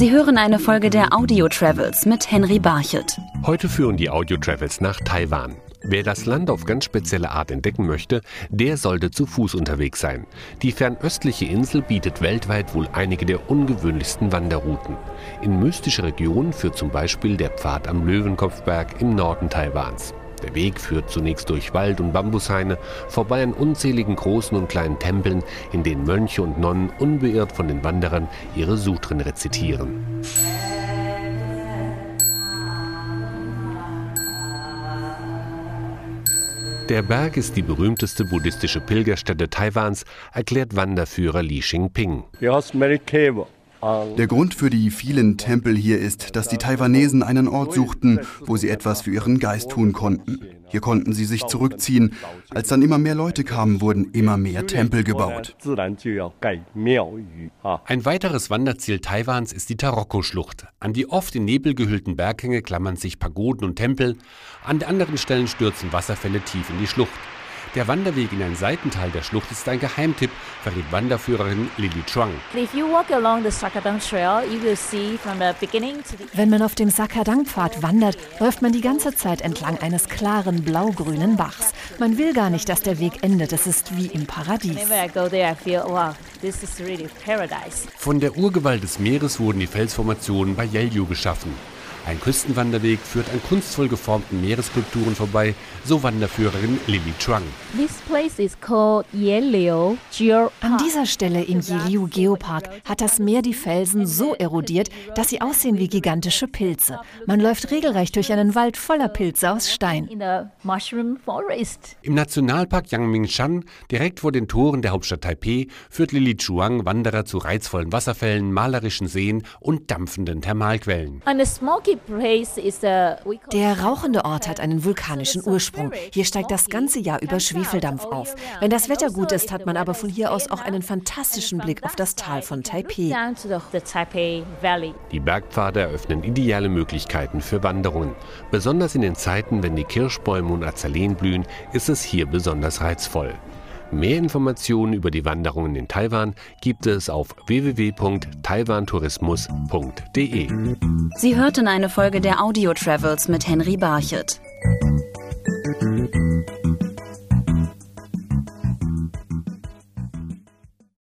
Sie hören eine Folge der Audio Travels mit Henry Barchet. Heute führen die Audio Travels nach Taiwan. Wer das Land auf ganz spezielle Art entdecken möchte, der sollte zu Fuß unterwegs sein. Die fernöstliche Insel bietet weltweit wohl einige der ungewöhnlichsten Wanderrouten. In mystische Regionen führt zum Beispiel der Pfad am Löwenkopfberg im Norden Taiwans. Der Weg führt zunächst durch Wald und Bambushaine, vorbei an unzähligen großen und kleinen Tempeln, in denen Mönche und Nonnen unbeirrt von den Wanderern ihre Sutren rezitieren. Der Berg ist die berühmteste buddhistische Pilgerstätte Taiwans, erklärt Wanderführer Li Xingping. Der Grund für die vielen Tempel hier ist, dass die Taiwanesen einen Ort suchten, wo sie etwas für ihren Geist tun konnten. Hier konnten sie sich zurückziehen. Als dann immer mehr Leute kamen, wurden immer mehr Tempel gebaut. Ein weiteres Wanderziel Taiwans ist die Taroko-Schlucht. An die oft in Nebel gehüllten Berghänge klammern sich Pagoden und Tempel. An anderen Stellen stürzen Wasserfälle tief in die Schlucht. Der Wanderweg in ein Seitental der Schlucht ist ein Geheimtipp, verriet Wanderführerin Lily Chuang. Wenn man auf dem Sakadang-Pfad wandert, läuft man die ganze Zeit entlang eines klaren blau-grünen Bachs. Man will gar nicht, dass der Weg endet. Es ist wie im Paradies. Von der Urgewalt des Meeres wurden die Felsformationen bei Yelyu geschaffen. Ein Küstenwanderweg führt an kunstvoll geformten Meeresskulpturen vorbei, so Wanderführerin Lily Chuang. An dieser Stelle im Yeliu Geopark hat das Meer die Felsen so erodiert, dass sie aussehen wie gigantische Pilze. Man läuft regelrecht durch einen Wald voller Pilze aus Stein. Im Nationalpark Yangmingshan, direkt vor den Toren der Hauptstadt Taipeh, führt Lily Chuang Wanderer zu reizvollen Wasserfällen, malerischen Seen und dampfenden Thermalquellen. Der rauchende Ort hat einen vulkanischen Ursprung. Hier steigt das ganze Jahr über Schwefeldampf auf. Wenn das Wetter gut ist, hat man aber von hier aus auch einen fantastischen Blick auf das Tal von Taipei. Die Bergpfade eröffnen ideale Möglichkeiten für Wanderungen. Besonders in den Zeiten, wenn die Kirschbäume und Azaleen blühen, ist es hier besonders reizvoll. Mehr Informationen über die Wanderungen in Taiwan gibt es auf www.taiwantourismus.de. Sie hörten eine Folge der Audio Travels mit Henry Barchet.